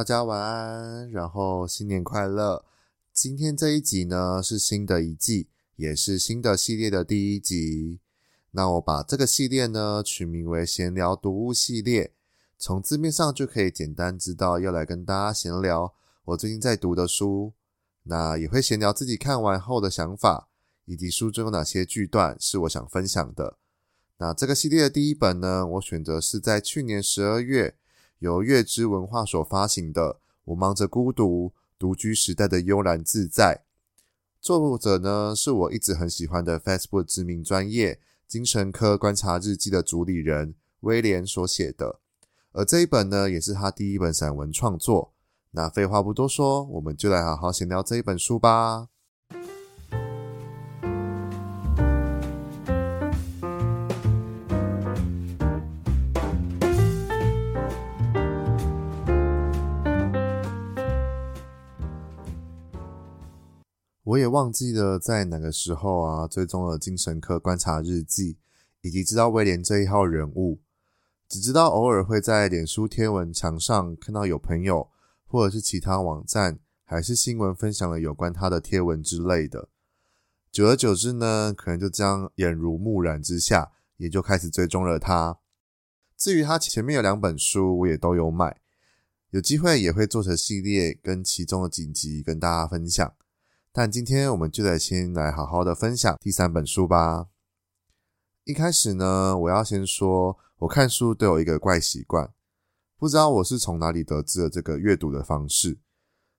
大家晚安，然后新年快乐！今天这一集呢，是新的一季，也是新的系列的第一集。那我把这个系列呢取名为“闲聊读物系列”，从字面上就可以简单知道要来跟大家闲聊我最近在读的书。那也会闲聊自己看完后的想法，以及书中有哪些句段是我想分享的。那这个系列的第一本呢，我选择是在去年十二月。由月之文化所发行的《我忙着孤独，独居时代的悠然自在》，作者呢是我一直很喜欢的 Facebook 知名专业精神科观察日记的主理人威廉所写的，而这一本呢也是他第一本散文创作。那废话不多说，我们就来好好闲聊这一本书吧。我也忘记了在哪个时候啊，追踪了精神科观察日记，以及知道威廉这一号人物，只知道偶尔会在脸书贴文墙上看到有朋友或者是其他网站还是新闻分享了有关他的贴文之类的。久而久之呢，可能就这样眼濡目染之下，也就开始追踪了他。至于他前面有两本书，我也都有买，有机会也会做成系列，跟其中的几集跟大家分享。但今天我们就得先来好好的分享第三本书吧。一开始呢，我要先说，我看书都有一个怪习惯，不知道我是从哪里得知了这个阅读的方式，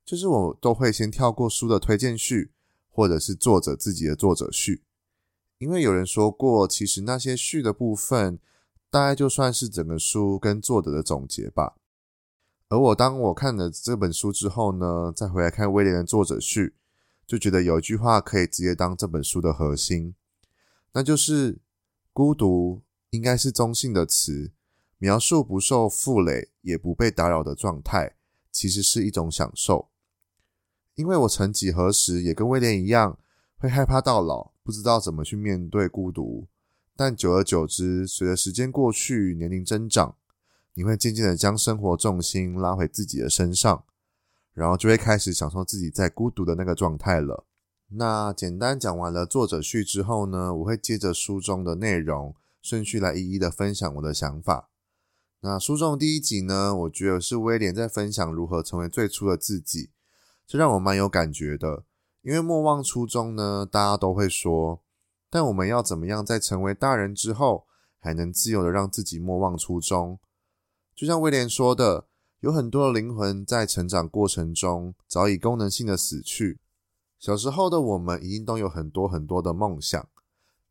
就是我都会先跳过书的推荐序，或者是作者自己的作者序，因为有人说过，其实那些序的部分，大概就算是整个书跟作者的总结吧。而我当我看了这本书之后呢，再回来看威廉的作者序。就觉得有一句话可以直接当这本书的核心，那就是孤独应该是中性的词，描述不受负累也不被打扰的状态，其实是一种享受。因为我曾几何时也跟威廉一样，会害怕到老，不知道怎么去面对孤独。但久而久之，随着时间过去，年龄增长，你会渐渐的将生活重心拉回自己的身上。然后就会开始享受自己在孤独的那个状态了。那简单讲完了作者序之后呢，我会接着书中的内容顺序来一一的分享我的想法。那书中第一集呢，我觉得是威廉在分享如何成为最初的自己，这让我蛮有感觉的。因为莫忘初衷呢，大家都会说，但我们要怎么样在成为大人之后，还能自由的让自己莫忘初衷？就像威廉说的。有很多的灵魂在成长过程中早已功能性的死去。小时候的我们一定都有很多很多的梦想，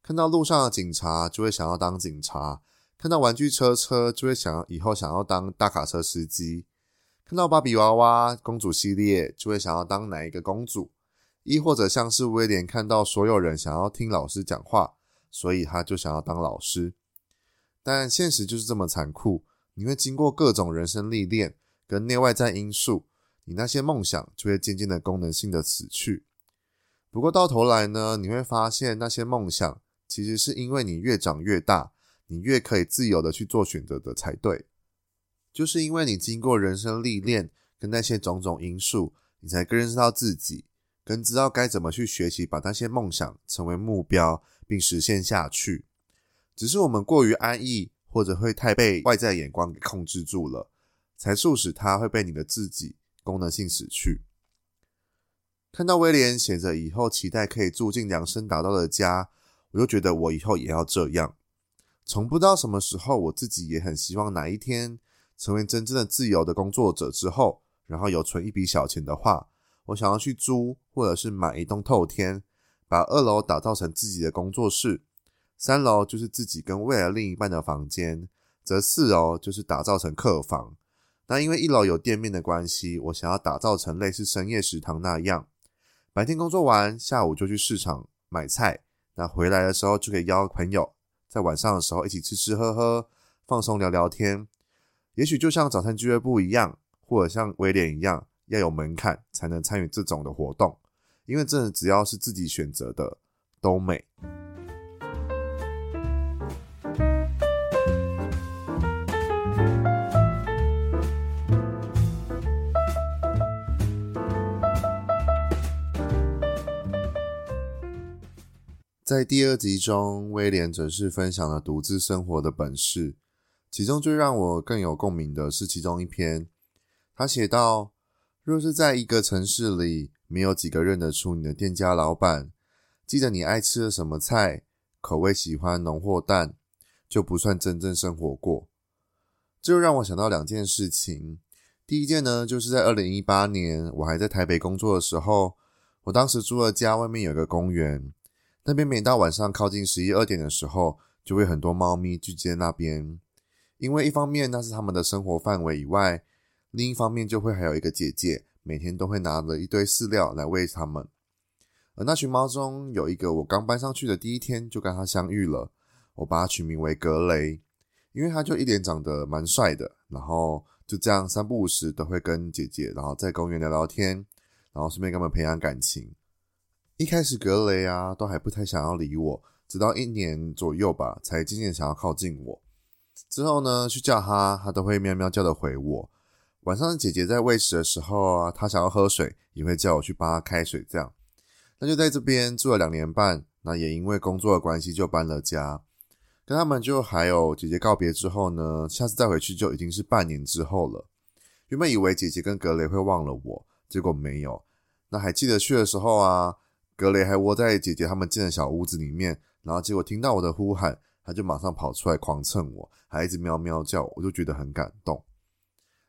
看到路上的警察就会想要当警察，看到玩具车车就会想要以后想要当大卡车司机，看到芭比娃娃公主系列就会想要当哪一个公主，亦或者像是威廉看到所有人想要听老师讲话，所以他就想要当老师。但现实就是这么残酷。你会经过各种人生历练跟内外在因素，你那些梦想就会渐渐的功能性的死去。不过到头来呢，你会发现那些梦想其实是因为你越长越大，你越可以自由的去做选择的才对。就是因为你经过人生历练跟那些种种因素，你才更认识到自己，更知道该怎么去学习把那些梦想成为目标并实现下去。只是我们过于安逸。或者会太被外在眼光给控制住了，才促使他会被你的自己功能性死去。看到威廉写着以后期待可以住进量身打造的家，我就觉得我以后也要这样。从不知道什么时候，我自己也很希望哪一天成为真正的自由的工作者之后，然后有存一笔小钱的话，我想要去租或者是买一栋透天，把二楼打造成自己的工作室。三楼就是自己跟未来另一半的房间，则四楼就是打造成客房。那因为一楼有店面的关系，我想要打造成类似深夜食堂那样，白天工作完，下午就去市场买菜，那回来的时候就可以邀朋友，在晚上的时候一起吃吃喝喝，放松聊聊天。也许就像早餐俱乐部一样，或者像威廉一样，要有门槛才能参与这种的活动，因为真的只要是自己选择的都美。在第二集中，威廉则是分享了独自生活的本事。其中最让我更有共鸣的是其中一篇，他写道：“若是在一个城市里，没有几个认得出你的店家老板，记得你爱吃的什么菜，口味喜欢浓或淡，就不算真正生活过。”这就让我想到两件事情。第一件呢，就是在二零一八年，我还在台北工作的时候，我当时租了家，外面有个公园，那边每到晚上靠近十一二点的时候，就会很多猫咪聚集在那边。因为一方面那是他们的生活范围以外，另一方面就会还有一个姐姐，每天都会拿着一堆饲料来喂它们。而那群猫中有一个，我刚搬上去的第一天就跟它相遇了，我把它取名为格雷，因为它就一脸长得蛮帅的，然后就这样三不五时都会跟姐姐，然后在公园聊聊天，然后顺便跟他们培养感情。一开始格雷啊都还不太想要理我，直到一年左右吧，才渐渐想要靠近我。之后呢，去叫他，他都会喵喵叫的回我。晚上姐姐在喂食的时候啊，他想要喝水，也会叫我去帮他开水。这样，那就在这边住了两年半。那也因为工作的关系，就搬了家。跟他们就还有姐姐告别之后呢，下次再回去就已经是半年之后了。原本以为姐姐跟格雷会忘了我，结果没有。那还记得去的时候啊，格雷还窝在姐姐他们建的小屋子里面，然后结果听到我的呼喊。他就马上跑出来狂蹭我，还一直喵喵叫，我就觉得很感动。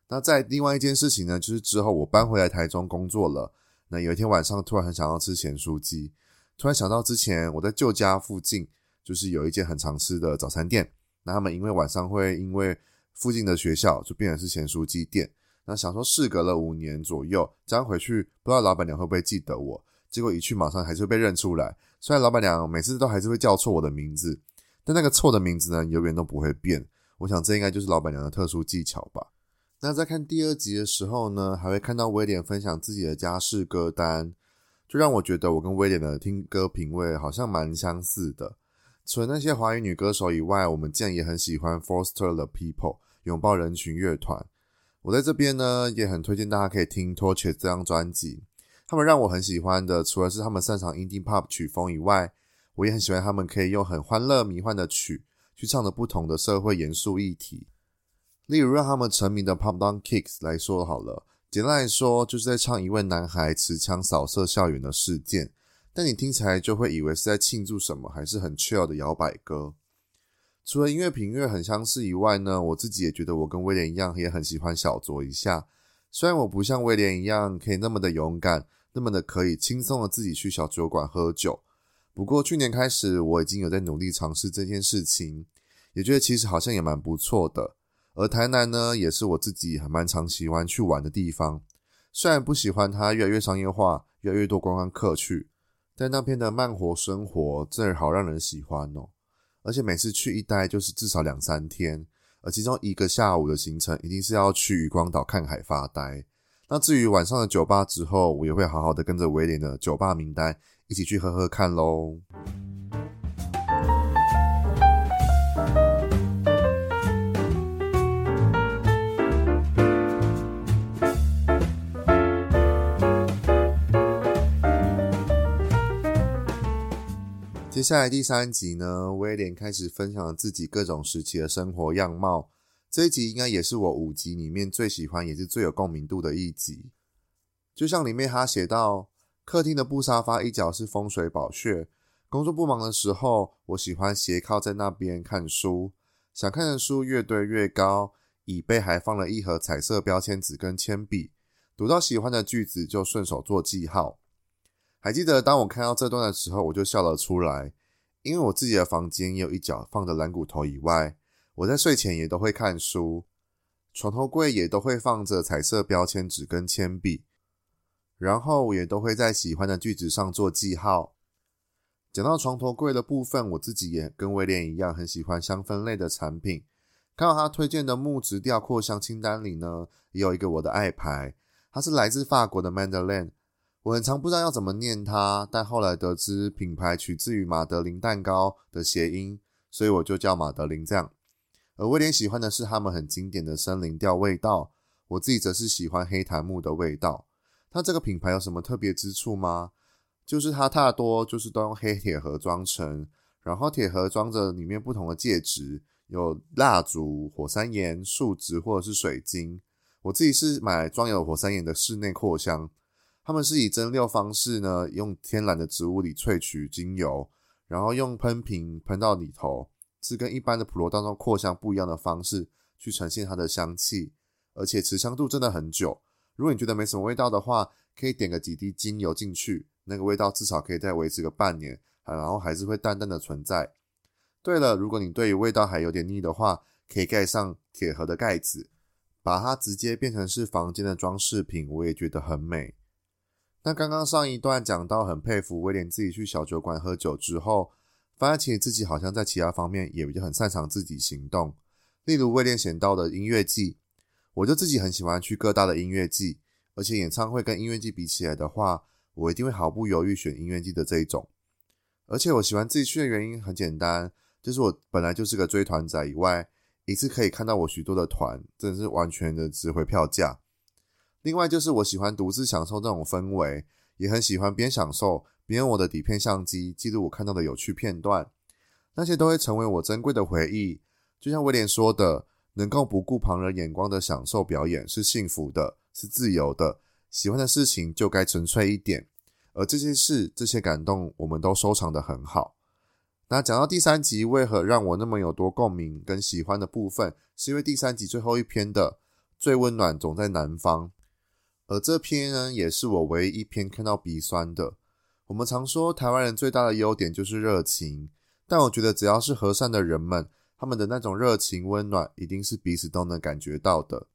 那在另外一件事情呢，就是之后我搬回来台中工作了。那有一天晚上突然很想要吃咸酥鸡，突然想到之前我在旧家附近就是有一间很常吃的早餐店。那他们因为晚上会因为附近的学校就变成是咸酥鸡店。那想说事隔了五年左右，这样回去不知道老板娘会不会记得我？结果一去马上还是会被认出来。虽然老板娘每次都还是会叫错我的名字。但那个错的名字呢，永远都不会变。我想这应该就是老板娘的特殊技巧吧。那在看第二集的时候呢，还会看到威廉分享自己的家世歌单，就让我觉得我跟威廉的听歌品味好像蛮相似的。除了那些华语女歌手以外，我们竟然也很喜欢 Foster the People 拥抱人群乐团。我在这边呢，也很推荐大家可以听 Torches 这张专辑。他们让我很喜欢的，除了是他们擅长 Indie Pop 曲风以外，我也很喜欢他们可以用很欢乐迷幻的曲去唱着不同的社会严肃议题，例如让他们成名的 Pop Down Kicks 来说好了，简单来说就是在唱一位男孩持枪扫射校园的事件，但你听起来就会以为是在庆祝什么，还是很 chill 的摇摆歌。除了音乐品味很相似以外呢，我自己也觉得我跟威廉一样，也很喜欢小酌一下。虽然我不像威廉一样可以那么的勇敢，那么的可以轻松的自己去小酒馆喝酒。不过去年开始，我已经有在努力尝试这件事情，也觉得其实好像也蛮不错的。而台南呢，也是我自己还蛮常喜欢去玩的地方。虽然不喜欢它越来越商业化，越来越多观光客去，但那边的慢活生活真的好让人喜欢哦。而且每次去一待就是至少两三天，而其中一个下午的行程一定是要去渔光岛看海发呆。那至于晚上的酒吧之后，我也会好好的跟着威廉的酒吧名单。一起去喝喝看喽！接下来第三集呢，威廉开始分享自己各种时期的生活样貌。这一集应该也是我五集里面最喜欢，也是最有共鸣度的一集。就像里面他写到。客厅的布沙发一角是风水宝穴。工作不忙的时候，我喜欢斜靠在那边看书。想看的书越堆越高，椅背还放了一盒彩色标签纸跟铅笔。读到喜欢的句子就顺手做记号。还记得当我看到这段的时候，我就笑了出来，因为我自己的房间也有一角放着蓝骨头以外，我在睡前也都会看书，床头柜也都会放着彩色标签纸跟铅笔，然后也都会在喜欢的句子上做记号。讲到床头柜的部分，我自己也跟威廉一样，很喜欢香氛类的产品。看到他推荐的木质调扩香清单里呢，也有一个我的爱牌，它是来自法国的 Madeleine。我很常不知道要怎么念它，但后来得知品牌取自于马德琳蛋糕的谐音，所以我就叫马德琳这样。而威廉喜欢的是他们很经典的森林调味道，我自己则是喜欢黑檀木的味道。它这个品牌有什么特别之处吗？就是它大多就是都用黑铁盒装成，然后铁盒装着里面不同的介质。有蜡烛、火山岩、树脂或者是水晶。我自己是买装有火山岩的室内扩香，他们是以蒸馏方式呢，用天然的植物里萃取精油，然后用喷瓶喷到里头，是跟一般的普罗大众扩香不一样的方式去呈现它的香气，而且持香度真的很久。如果你觉得没什么味道的话，可以点个几滴精油进去，那个味道至少可以再维持个半年，然后还是会淡淡的存在。对了，如果你对于味道还有点腻的话，可以盖上铁盒的盖子，把它直接变成是房间的装饰品，我也觉得很美。那刚刚上一段讲到很佩服威廉自己去小酒馆喝酒之后，发现其实自己好像在其他方面也很擅长自己行动。例如威廉选到的音乐季，我就自己很喜欢去各大的音乐季，而且演唱会跟音乐季比起来的话，我一定会毫不犹豫选音乐季的这一种。而且我喜欢自己去的原因很简单。就是我本来就是个追团仔，以外一次可以看到我许多的团，真的是完全的值回票价。另外就是我喜欢独自享受这种氛围，也很喜欢边享受别用我的底片相机记录我看到的有趣片段，那些都会成为我珍贵的回忆。就像威廉说的，能够不顾旁人眼光的享受表演是幸福的，是自由的。喜欢的事情就该纯粹一点，而这些事、这些感动，我们都收藏的很好。那讲到第三集，为何让我那么有多共鸣跟喜欢的部分，是因为第三集最后一篇的最温暖总在南方，而这篇呢，也是我唯一一篇看到鼻酸的。我们常说台湾人最大的优点就是热情，但我觉得只要是和善的人们，他们的那种热情温暖，一定是彼此都能感觉到的。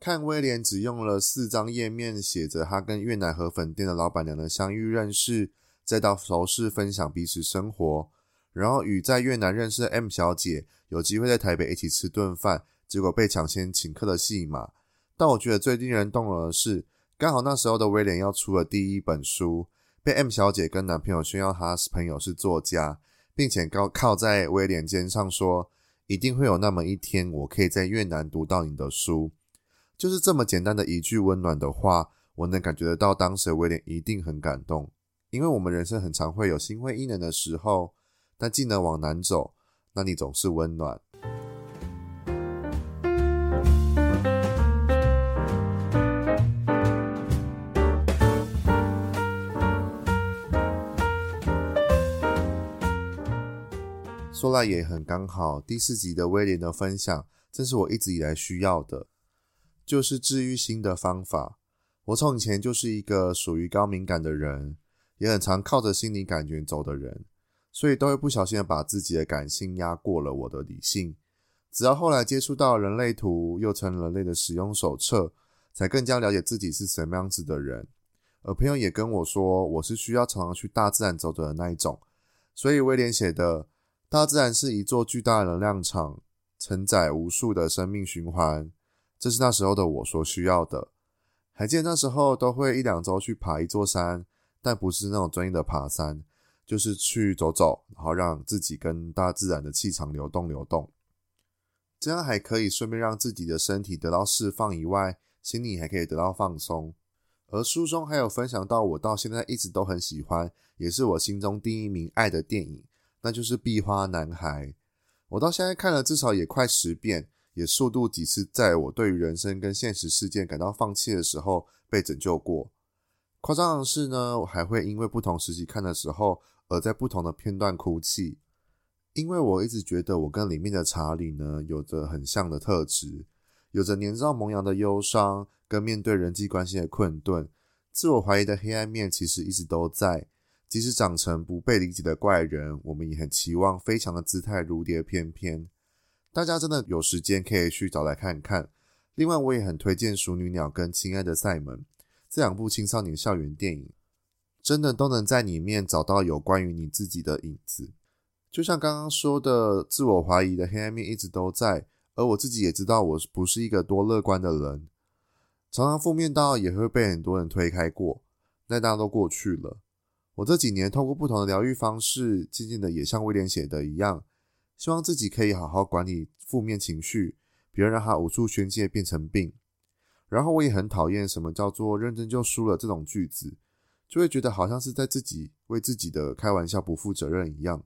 看威廉只用了四张页面，写着他跟越南河粉店的老板娘的相遇认识，再到熟识分享彼此生活。然后与在越南认识的 M 小姐有机会在台北一起吃顿饭，结果被抢先请客的戏码。但我觉得最令人动容的是，刚好那时候的威廉要出了第一本书，被 M 小姐跟男朋友炫耀她朋友是作家，并且高靠在威廉肩上说：“一定会有那么一天，我可以在越南读到你的书。”就是这么简单的一句温暖的话，我能感觉得到当时的威廉一定很感动，因为我们人生很常会有心灰意冷的时候。但既能往南走，那你总是温暖。说来也很刚好，第四集的威廉的分享，正是我一直以来需要的，就是治愈心的方法。我从以前就是一个属于高敏感的人，也很常靠着心理感觉走的人。所以都会不小心的把自己的感性压过了我的理性，直到后来接触到人类图，又成人类的使用手册，才更加了解自己是什么样子的人。而朋友也跟我说，我是需要常常去大自然走的那一种。所以威廉写的，大自然是一座巨大的能量场，承载无数的生命循环。这是那时候的我所需要的。还记得那时候都会一两周去爬一座山，但不是那种专业的爬山。就是去走走，然后让自己跟大自然的气场流动流动，这样还可以顺便让自己的身体得到释放以外，心里还可以得到放松。而书中还有分享到我到现在一直都很喜欢，也是我心中第一名爱的电影，那就是《壁花男孩》。我到现在看了至少也快十遍，也数度几次在我对于人生跟现实事件感到放弃的时候被拯救过。夸张的是呢，我还会因为不同时期看的时候。而在不同的片段哭泣，因为我一直觉得我跟里面的查理呢有着很像的特质，有着年少萌芽的忧伤，跟面对人际关系的困顿，自我怀疑的黑暗面其实一直都在。即使长成不被理解的怪人，我们也很期望飞翔的姿态如蝶翩翩。大家真的有时间可以去找来看看。另外，我也很推荐《熟女鸟》跟《亲爱的赛门》这两部青少年校园电影，真的都能在里面找到有关于你自己的影子。就像刚刚说的，自我怀疑的黑暗面一直都在，而我自己也知道我不是一个多乐观的人，常常负面到也会被很多人推开过，但大家都过去了。我这几年透过不同的疗愈方式，渐渐的也像威廉写的一样，希望自己可以好好管理负面情绪，别让它无处宣泄变成病。然后我也很讨厌什么叫做“认真就输了”这种句子，就会觉得好像是在自己为自己的开玩笑不负责任一样。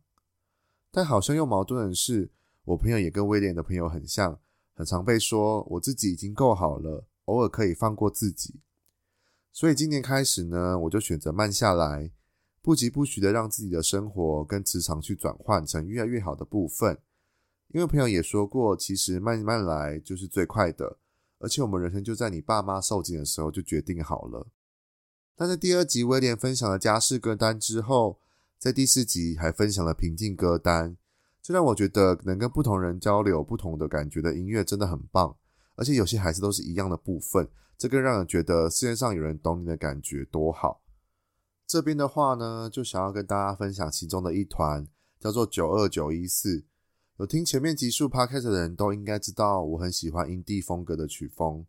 但好像又矛盾的是，我朋友也跟威廉的朋友很像，很常被说我自己已经够好了，偶尔可以放过自己。所以今年开始呢，我就选择慢下来，不疾不徐的让自己的生活跟磁场去转换成越来越好的部分。因为朋友也说过，其实慢慢来就是最快的，而且我们人生就在你爸妈受惊的时候就决定好了。但在第二集威廉分享了家事歌单之后，在第四集还分享了平静歌单，这让我觉得能跟不同人交流不同的感觉的音乐真的很棒，而且有些还是都是一样的部分，这更让人觉得世界上有人懂你的感觉多好。这边的话呢，就想要跟大家分享其中的一团，叫做九二九一四。有听前面集数 Podcast 的人都应该知道，我很喜欢 Indie 风格的曲风。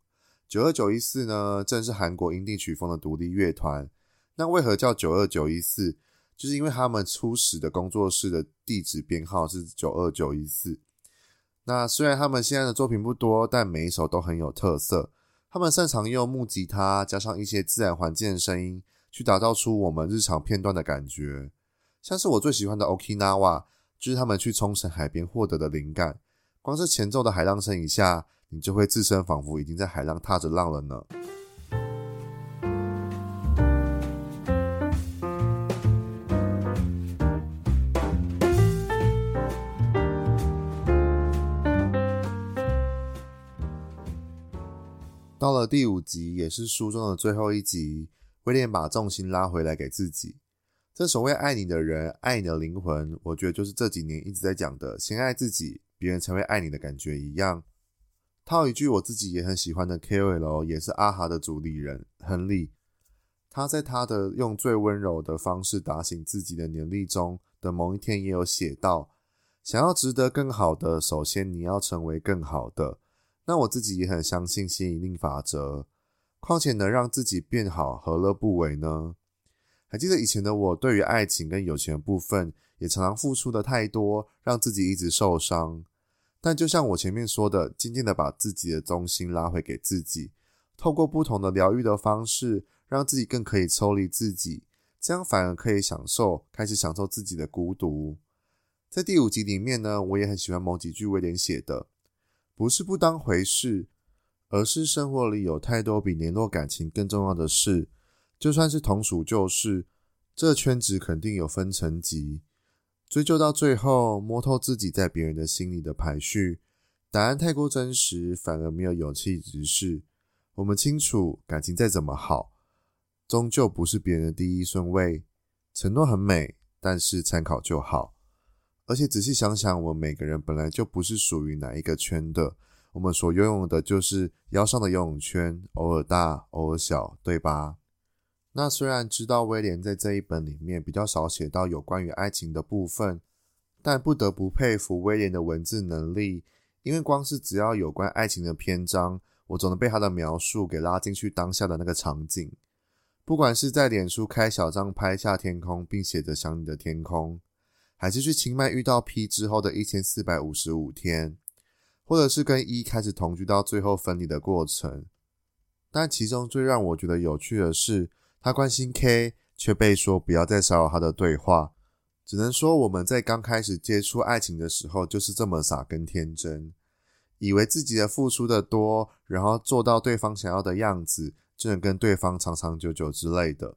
九二九一四呢，正是韩国 Indie 曲风的独立乐团。那为何叫九二九一四？就是因为他们初始的工作室的地址编号是九二九一四。那虽然他们现在的作品不多，但每一首都很有特色。他们擅长用木吉他加上一些自然环境的声音，去打造出我们日常片段的感觉。像是我最喜欢的 Okinawa，就是他们去冲绳海边获得的灵感。光是前奏的海浪声一下，你就会自身仿佛已经在海浪踏着浪了呢。到了第五集，也是书中的最后一集，威廉把重心拉回来给自己。这所谓爱你的人，爱你的灵魂，我觉得就是这几年一直在讲的“先爱自己，别人才会爱你”的感觉一样。套一句我自己也很喜欢的 KOL，也是阿哈的主理人亨利，他在他的用最温柔的方式打醒自己的年历中的某一天，也有写到：想要值得更好的，首先你要成为更好的。那我自己也很相信吸引力法则，况且能让自己变好，何乐不为呢？还记得以前的我，对于爱情跟友情的部分，也常常付出的太多，让自己一直受伤。但就像我前面说的，渐渐的把自己的中心拉回给自己，透过不同的疗愈的方式，让自己更可以抽离自己，这样反而可以享受，开始享受自己的孤独。在第五集里面呢，我也很喜欢某几句威廉写的。不是不当回事，而是生活里有太多比联络感情更重要的事。就算是同属旧事，这圈子肯定有分层级。追究到最后，摸透自己在别人的心里的排序，答案太过真实，反而没有勇气直视。我们清楚，感情再怎么好，终究不是别人的第一顺位。承诺很美，但是参考就好。而且仔细想想，我们每个人本来就不是属于哪一个圈的，我们所拥有的就是腰上的游泳圈，偶尔大，偶尔小，对吧？那虽然知道威廉在这一本里面比较少写到有关于爱情的部分，但不得不佩服威廉的文字能力，因为光是只要有关爱情的篇章，我总能被他的描述给拉进去当下的那个场景。不管是在脸书开小帐拍下天空，并写着想你的天空。还是去清迈遇到 P 之后的一千四百五十五天，或者是跟一开始同居到最后分离的过程。但其中最让我觉得有趣的是，他关心 K，却被说不要再骚扰他的对话。只能说我们在刚开始接触爱情的时候，就是这么傻跟天真，以为自己的付出的多，然后做到对方想要的样子，就能跟对方长长久久之类的。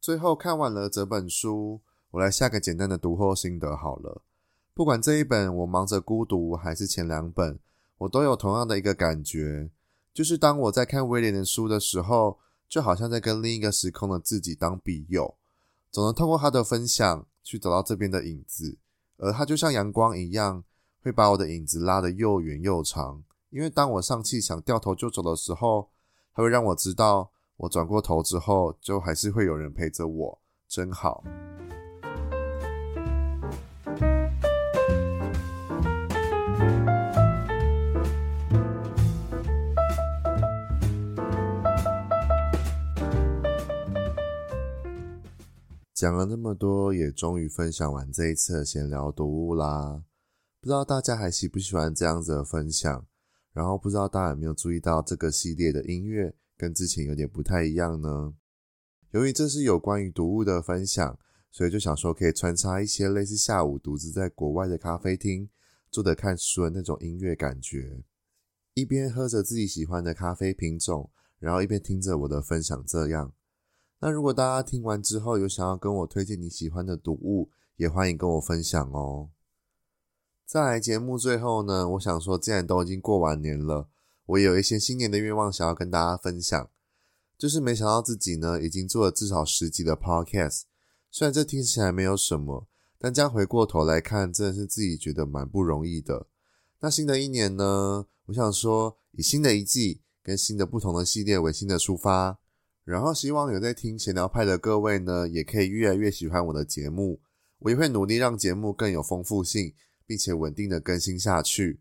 最后看完了这本书。我来下个简单的读后心得好了。不管这一本我忙着孤独，还是前两本，我都有同样的一个感觉，就是当我在看威廉的书的时候，就好像在跟另一个时空的自己当笔友，总能透过他的分享去找到这边的影子。而他就像阳光一样，会把我的影子拉得又远又长。因为当我上气想掉头就走的时候，它会让我知道，我转过头之后，就还是会有人陪着我，真好。讲了那么多，也终于分享完这一次的闲聊读物啦。不知道大家还喜不喜欢这样子的分享？然后不知道大家有没有注意到这个系列的音乐跟之前有点不太一样呢？由于这是有关于读物的分享，所以就想说可以穿插一些类似下午独自在国外的咖啡厅坐着看书的那种音乐感觉，一边喝着自己喜欢的咖啡品种，然后一边听着我的分享，这样。那如果大家听完之后有想要跟我推荐你喜欢的读物，也欢迎跟我分享哦。在节目最后呢，我想说，既然都已经过完年了，我有一些新年的愿望想要跟大家分享。就是没想到自己呢，已经做了至少十集的 podcast，虽然这听起来没有什么，但这样回过头来看，真的是自己觉得蛮不容易的。那新的一年呢，我想说，以新的一季跟新的不同的系列为新的出发。然后希望有在听闲聊派的各位呢，也可以越来越喜欢我的节目。我也会努力让节目更有丰富性，并且稳定的更新下去。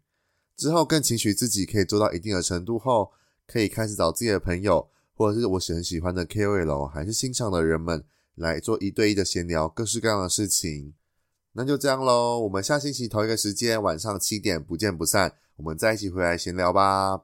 之后更期许自己可以做到一定的程度后，可以开始找自己的朋友，或者是我很喜欢的 KOL，还是欣赏的人们来做一对一的闲聊，各式各样的事情。那就这样喽，我们下星期同一个时间晚上七点不见不散，我们再一起回来闲聊吧。